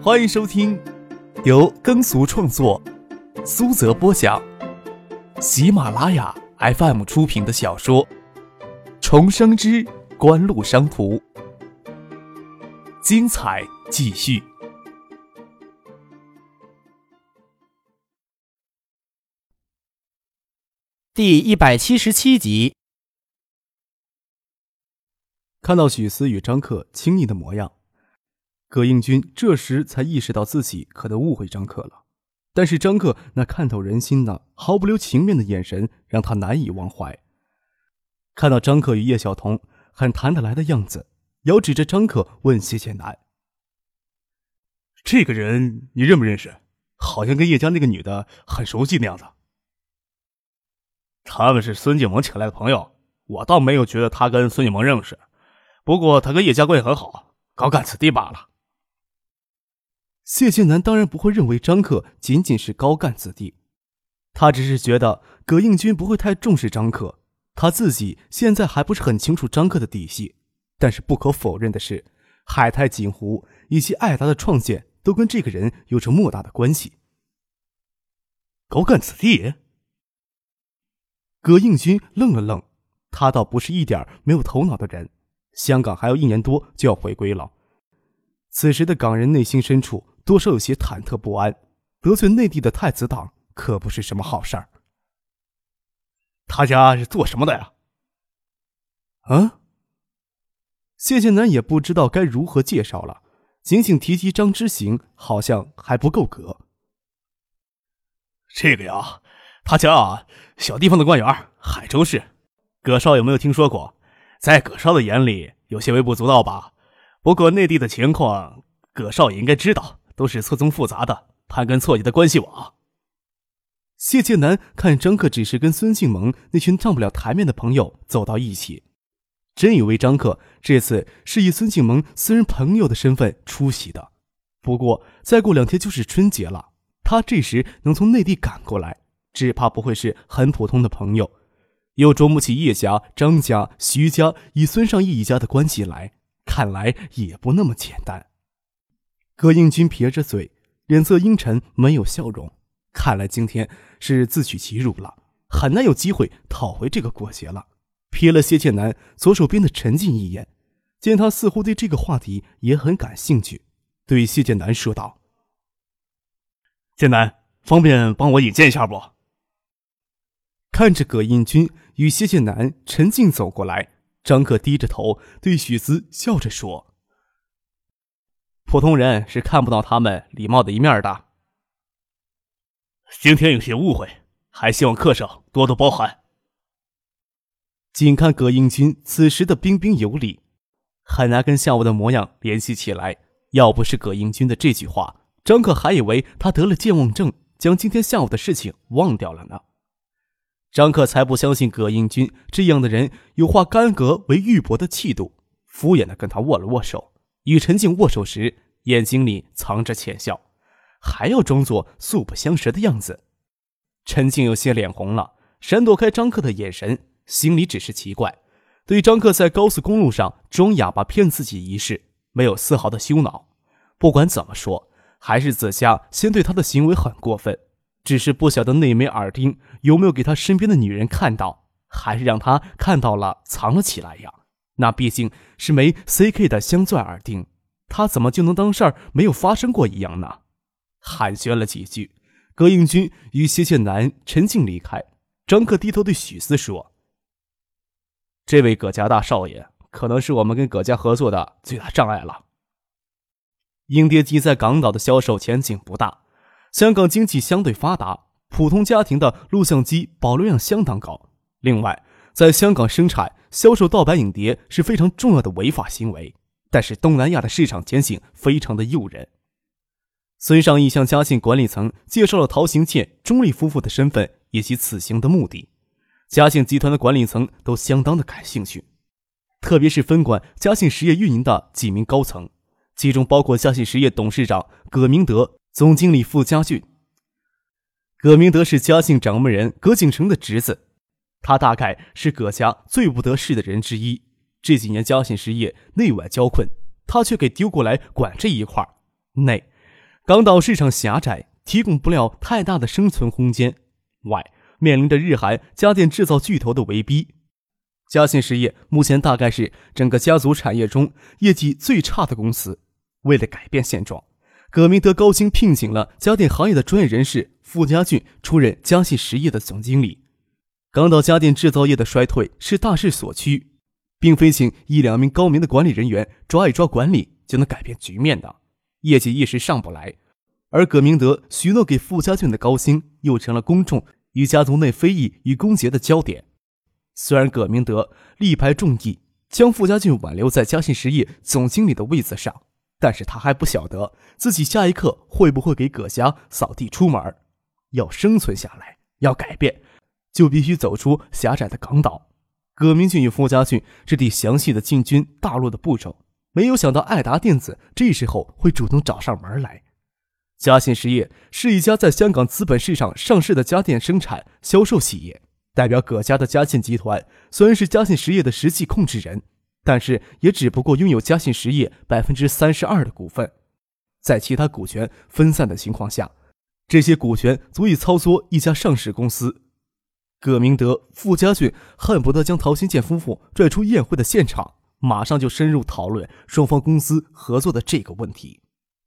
欢迎收听由耕俗创作、苏泽播讲、喜马拉雅 FM 出品的小说《重生之官路商途》，精彩继续，第一百七十七集。看到许思与张克亲昵的模样。葛应军这时才意识到自己可能误会张克了，但是张克那看透人心的、毫不留情面的眼神让他难以忘怀。看到张克与叶晓彤很谈得来的样子，遥指着张克问谢剑南：“这个人你认不认识？好像跟叶家那个女的很熟悉的样子。”他们是孙静萌请来的朋友，我倒没有觉得他跟孙静萌认识，不过他跟叶家关系很好，高干子弟罢了。谢剑南当然不会认为张克仅仅是高干子弟，他只是觉得葛应军不会太重视张克。他自己现在还不是很清楚张克的底细，但是不可否认的是，海泰锦湖以及艾达的创建都跟这个人有着莫大的关系。高干子弟？葛应军愣了愣，他倒不是一点没有头脑的人。香港还有一年多就要回归了，此时的港人内心深处。多少有些忐忑不安，得罪内地的太子党可不是什么好事儿。他家是做什么的呀？啊？谢剑南也不知道该如何介绍了，仅仅提及张之行，好像还不够格。这个呀，他家小地方的官员，海州市。葛少有没有听说过？在葛少的眼里，有些微不足道吧。不过内地的情况，葛少也应该知道。都是错综复杂的盘根错节的关系网。谢剑南看张克只是跟孙静萌那群上不了台面的朋友走到一起，真以为张克这次是以孙静萌私人朋友的身份出席的。不过再过两天就是春节了，他这时能从内地赶过来，只怕不会是很普通的朋友，又琢磨起叶家、张家、徐家以孙尚义一家的关系来，看来也不那么简单。葛应军撇着嘴，脸色阴沉，没有笑容。看来今天是自取其辱了，很难有机会讨回这个果节了。瞥了谢剑南左手边的陈静一眼，见他似乎对这个话题也很感兴趣，对谢剑南说道：“剑南，方便帮我引荐一下不？”看着葛应军与谢剑南、陈静走过来，张克低着头对许思笑着说。普通人是看不到他们礼貌的一面的。今天有些误会，还希望客上多多包涵。仅看葛应军此时的彬彬有礼，很难跟下午的模样联系起来。要不是葛应军的这句话，张可还以为他得了健忘症，将今天下午的事情忘掉了呢。张克才不相信葛应军这样的人有化干戈为玉帛的气度，敷衍的跟他握了握手。与陈静握手时，眼睛里藏着浅笑，还要装作素不相识的样子。陈静有些脸红了，闪躲开张克的眼神，心里只是奇怪：对张克在高速公路上装哑巴骗自己一事，没有丝毫的羞恼。不管怎么说，还是子夏先对他的行为很过分，只是不晓得那枚耳钉有没有给他身边的女人看到，还是让他看到了藏了起来呀？那毕竟是枚 CK 的镶钻耳钉，他怎么就能当事儿没有发生过一样呢？寒暄了几句，葛应军与谢剑南、陈静离开。张克低头对许思说：“这位葛家大少爷，可能是我们跟葛家合作的最大障碍了。影碟机在港岛的销售前景不大，香港经济相对发达，普通家庭的录像机保留量相当高。另外，在香港生产。”销售盗版影碟是非常重要的违法行为，但是东南亚的市场前景非常的诱人。孙尚义向嘉信管理层介绍了陶行健、钟丽夫妇的身份以及此行的目的，嘉信集团的管理层都相当的感兴趣，特别是分管嘉信实业运营的几名高层，其中包括嘉信实业董事长葛明德、总经理傅家俊。葛明德是嘉信掌门人葛景成的侄子。他大概是葛家最不得势的人之一。这几年家信实业内外交困，他却给丢过来管这一块内港岛市场狭窄，提供不了太大的生存空间。外，面临着日韩家电制造巨头的围逼，嘉信实业目前大概是整个家族产业中业绩最差的公司。为了改变现状，葛明德高薪聘请了家电行业的专业人士傅家俊出任嘉信实业的总经理。港岛家电制造业的衰退是大势所趋，并非请一两名高明的管理人员抓一抓管理就能改变局面的，业绩一时上不来。而葛明德许诺给傅家俊的高薪，又成了公众与家族内非议与攻讦的焦点。虽然葛明德力排众议，将傅家俊挽留在嘉信实业总经理的位子上，但是他还不晓得自己下一刻会不会给葛家扫地出门。要生存下来，要改变。就必须走出狭窄的港岛。葛明俊与傅家俊制定详细的进军大陆的步骤，没有想到爱达电子这时候会主动找上门来。嘉信实业是一家在香港资本市场上市的家电生产销售企业，代表葛家的嘉信集团虽然是嘉信实业的实际控制人，但是也只不过拥有嘉信实业百分之三十二的股份，在其他股权分散的情况下，这些股权足以操作一家上市公司。葛明德、傅家俊恨不得将陶新建夫妇拽出宴会的现场，马上就深入讨论双方公司合作的这个问题。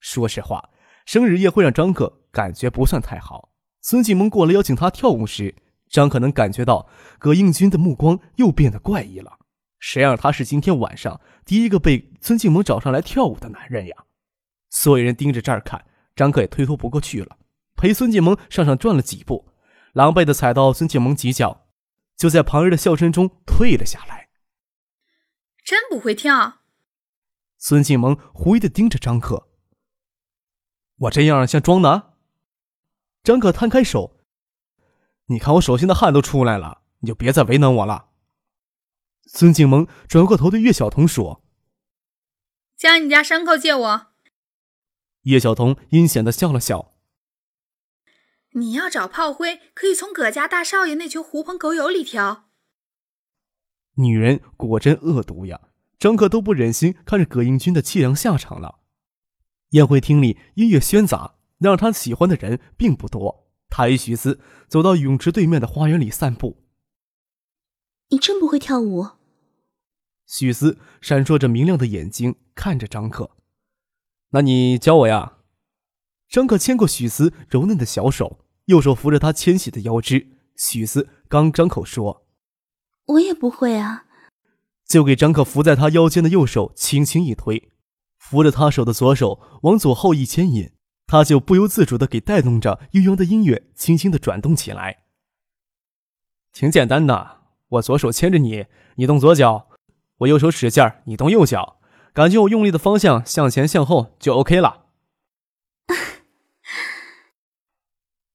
说实话，生日宴会让张克感觉不算太好。孙继萌过来邀请他跳舞时，张可能感觉到葛应军的目光又变得怪异了。谁让他是今天晚上第一个被孙继萌找上来跳舞的男人呀？所有人盯着这儿看，张克也推脱不过去了，陪孙继萌上上转了几步。狼狈的踩到孙庆萌几脚，就在旁人的笑声中退了下来。真不会跳。孙庆萌狐疑的盯着张可。我这样像装的？张可摊开手，你看我手心的汗都出来了，你就别再为难我了。孙庆萌转过头对岳晓彤说：“将你家牲口借我。”叶晓彤阴险的笑了笑。你要找炮灰，可以从葛家大少爷那群狐朋狗友里挑。女人果真恶毒呀！张克都不忍心看着葛应军的凄凉下场了。宴会厅里音乐喧杂，让他喜欢的人并不多。他与许思走到泳池对面的花园里散步。你真不会跳舞？许思闪烁着明亮的眼睛看着张克。那你教我呀？张可牵过许思柔嫩的小手。右手扶着他纤细的腰肢，许思刚张口说：“我也不会啊。”就给张可扶在他腰间的右手轻轻一推，扶着他手的左手往左后一牵引，他就不由自主的给带动着悠扬的音乐轻轻的转动起来。挺简单的，我左手牵着你，你动左脚；我右手使劲儿，你动右脚，感觉我用力的方向向前向后就 OK 了。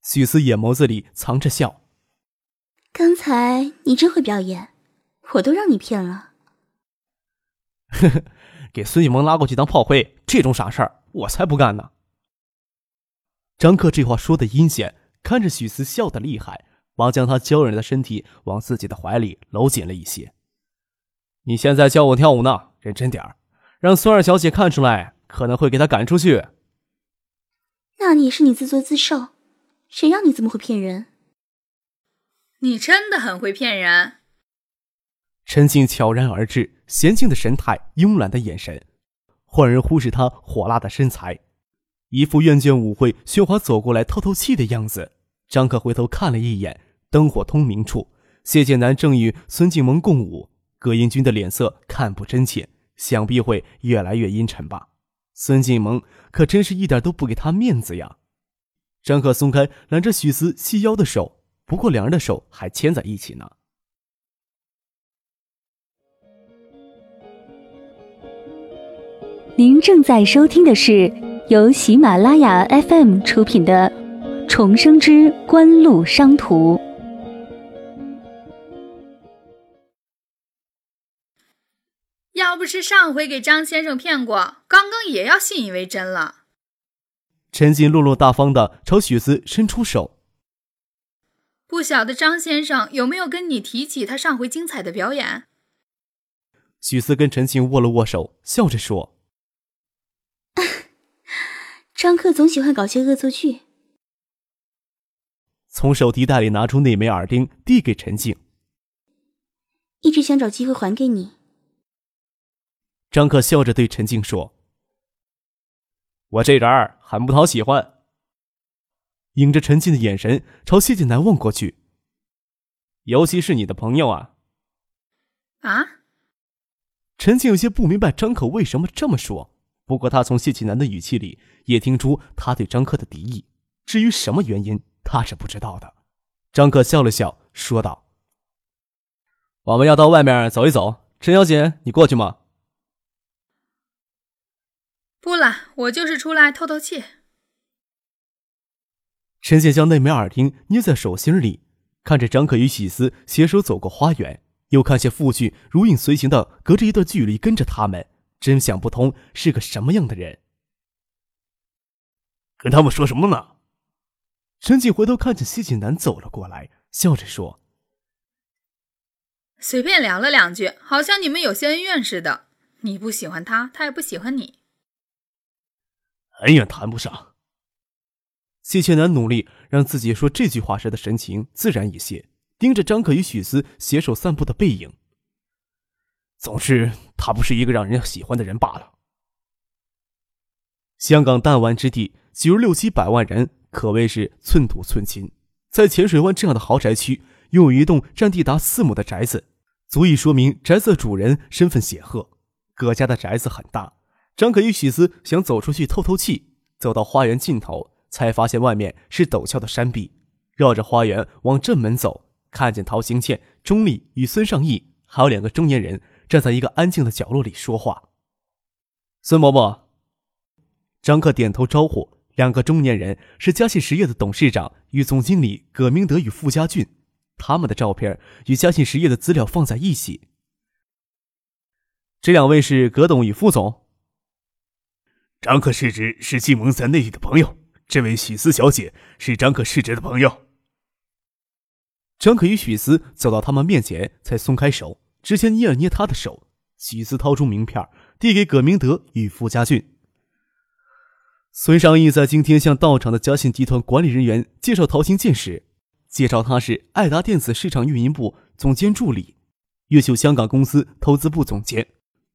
许思眼眸子里藏着笑。刚才你真会表演，我都让你骗了。呵呵，给孙艺萌拉过去当炮灰，这种傻事儿我才不干呢。张克这话说的阴险，看着许思笑的厉害，忙将他娇软的身体往自己的怀里搂紧了一些。你现在教我跳舞呢，认真点儿，让孙二小姐看出来，可能会给她赶出去。那你也是你自作自受。谁让你这么会骗人？你真的很会骗人。陈静悄然而至，娴静的神态，慵懒的眼神，换人忽视他火辣的身材，一副厌倦舞会、喧哗走过来透透气的样子。张可回头看了一眼灯火通明处，谢剑南正与孙静萌共舞，葛英军的脸色看不真切，想必会越来越阴沉吧。孙静萌可真是一点都不给他面子呀。张可松开揽着许思细腰的手，不过两人的手还牵在一起呢。您正在收听的是由喜马拉雅 FM 出品的《重生之官路商途》。要不是上回给张先生骗过，刚刚也要信以为真了。陈静落落大方的朝许思伸出手，不晓得张先生有没有跟你提起他上回精彩的表演？许思跟陈静握了握手，笑着说：“张克总喜欢搞些恶作剧。从手提袋里拿出那枚耳钉，递给陈静。一直想找机会还给你。张克笑着对陈静说：“我这人儿很不讨喜欢。”迎着陈静的眼神，朝谢晋南望过去。尤其是你的朋友啊！啊！陈静有些不明白张可为什么这么说，不过他从谢晋南的语气里也听出他对张克的敌意。至于什么原因，他是不知道的。张克笑了笑，说道：“我们要到外面走一走，陈小姐，你过去吗？”不了，我就是出来透透气。陈姐将那枚耳钉捏在手心里，看着张可与喜思携手走过花园，又看见父亲如影随形的隔着一段距离跟着他们，真想不通是个什么样的人。跟他们说什么呢？陈静回头看见谢锦南走了过来，笑着说：“随便聊了两句，好像你们有些恩怨似的。你不喜欢他，他也不喜欢你。恩怨谈不上。”谢千南努力让自己说这句话时的神情自然一些，盯着张可与许思携手散步的背影。总之，他不是一个让人喜欢的人罢了。香港弹丸之地，挤入六七百万人，可谓是寸土寸金。在浅水湾这样的豪宅区，拥有一栋占地达四亩的宅子，足以说明宅子主人身份显赫。葛家的宅子很大，张可与许思想走出去透透气，走到花园尽头。才发现外面是陡峭的山壁，绕着花园往正门走，看见陶行倩、钟丽与孙尚义，还有两个中年人站在一个安静的角落里说话。孙伯伯，张克点头招呼。两个中年人是嘉信实业的董事长与总经理葛明德与傅家俊，他们的照片与嘉信实业的资料放在一起。这两位是葛董与傅总。张克世侄是金蒙在内地的朋友。这位许思小姐是张可世侄的朋友。张可与许思走到他们面前，才松开手，之前捏了捏他的手。许思掏出名片，递给葛明德与傅家俊。孙尚义在今天向到场的嘉信集团管理人员介绍陶行健时，介绍他是爱达电子市场运营部总监助理，越秀香港公司投资部总监。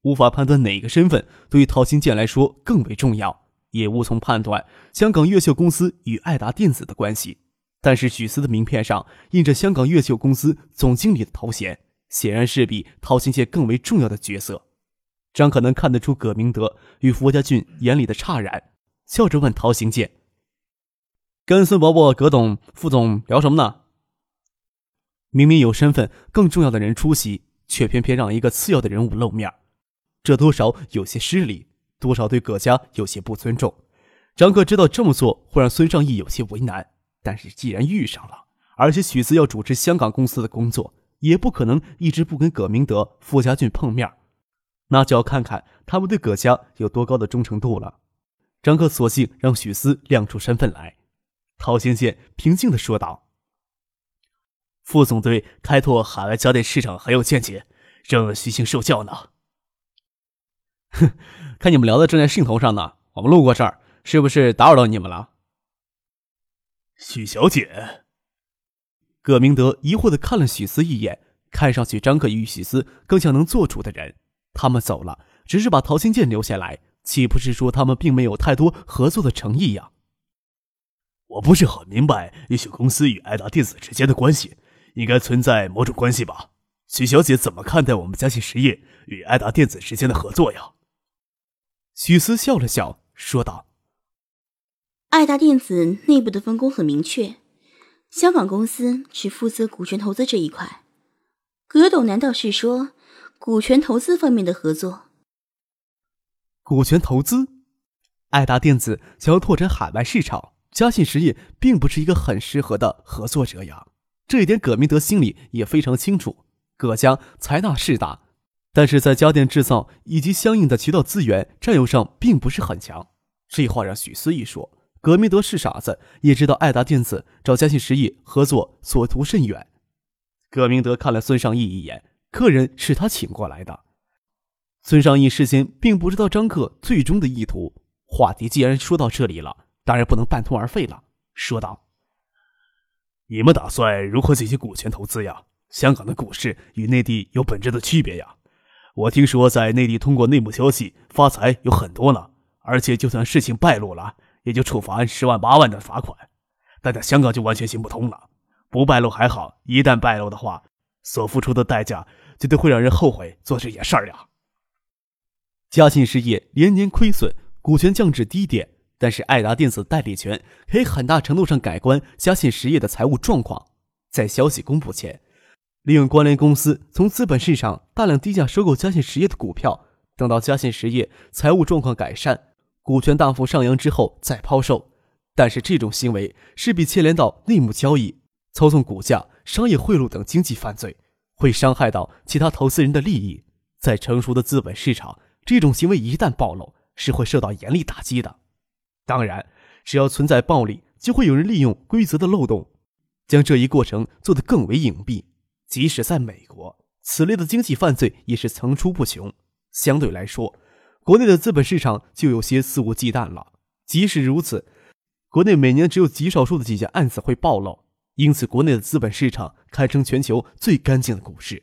无法判断哪个身份对于陶行健来说更为重要。也无从判断香港越秀公司与爱达电子的关系，但是许思的名片上印着香港越秀公司总经理的头衔，显然是比陶行健更为重要的角色。张可能看得出葛明德与傅家俊眼里的诧然，笑着问陶行健：“跟孙伯伯、葛董、副总聊什么呢？”明明有身份更重要的人出席，却偏偏让一个次要的人物露面，这多少有些失礼。多少对葛家有些不尊重，张克知道这么做会让孙尚义有些为难，但是既然遇上了，而且许思要主持香港公司的工作，也不可能一直不跟葛明德、傅家俊碰面，那就要看看他们对葛家有多高的忠诚度了。张克索性让许思亮出身份来。陶先健平静的说道：“副总对开拓海外家电市场很有见解，正虚心受教呢。”哼。看你们聊的正在兴头上呢，我们路过这儿，是不是打扰到你们了？许小姐，葛明德疑惑的看了许思一眼，看上去张克与许思更像能做主的人。他们走了，只是把陶新建留下来，岂不是说他们并没有太多合作的诚意呀？我不是很明白也许公司与爱达电子之间的关系，应该存在某种关系吧？许小姐怎么看待我们嘉信实业与爱达电子之间的合作呀？许思笑了笑，说道：“爱达电子内部的分工很明确，香港公司只负责股权投资这一块。葛董难道是说股权投资方面的合作？股权投资？爱达电子想要拓展海外市场，嘉信实业并不是一个很适合的合作者呀。这一点，葛明德心里也非常清楚。葛家财大势大。”但是在家电制造以及相应的渠道资源占有上，并不是很强。这话让许思一说，葛明德是傻子，也知道爱达电子找嘉信实业合作所图甚远。葛明德看了孙尚义一眼，客人是他请过来的。孙尚义事先并不知道张克最终的意图，话题既然说到这里了，当然不能半途而废了，说道：“你们打算如何进行股权投资呀？香港的股市与内地有本质的区别呀。我听说在内地通过内幕消息发财有很多呢，而且就算事情败露了，也就处罚十万八万的罚款。但在香港就完全行不通了，不败露还好，一旦败露的话，所付出的代价绝对会让人后悔做这件事儿呀。”嘉信实业连年亏损，股权降至低点，但是爱达电子代理权可以很大程度上改观嘉信实业的财务状况。在消息公布前，利用关联公司从资本市场大量低价收购嘉信实业的股票，等到嘉信实业财务状况改善，股权大幅上扬之后再抛售。但是这种行为势必牵连到内幕交易、操纵股价、商业贿赂等经济犯罪，会伤害到其他投资人的利益。在成熟的资本市场。这种行为一旦暴露，是会受到严厉打击的。当然，只要存在暴利，就会有人利用规则的漏洞，将这一过程做得更为隐蔽。即使在美国，此类的经济犯罪也是层出不穷。相对来说，国内的资本市场就有些肆无忌惮了。即使如此，国内每年只有极少数的几件案子会暴露，因此国内的资本市场堪称全球最干净的股市。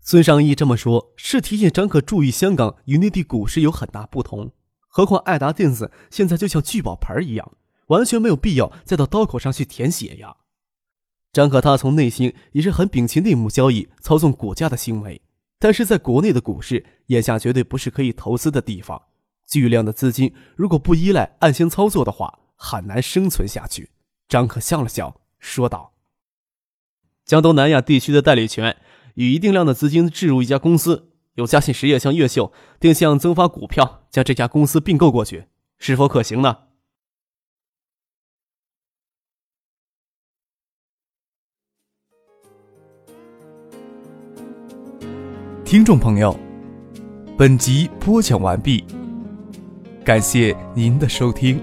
孙尚义这么说，是提醒张可注意，香港与内地股市有很大不同。何况爱达电子现在就像聚宝盆一样，完全没有必要再到刀口上去填血呀。张可他从内心也是很摒弃内幕交易、操纵股价的行为，但是在国内的股市，眼下绝对不是可以投资的地方。巨量的资金如果不依赖暗箱操作的话，很难生存下去。张可笑了笑，说道：“将东南亚地区的代理权。”以一定量的资金置入一家公司，由嘉信实业向越秀定向增发股票，将这家公司并购过去，是否可行呢？听众朋友，本集播讲完毕，感谢您的收听。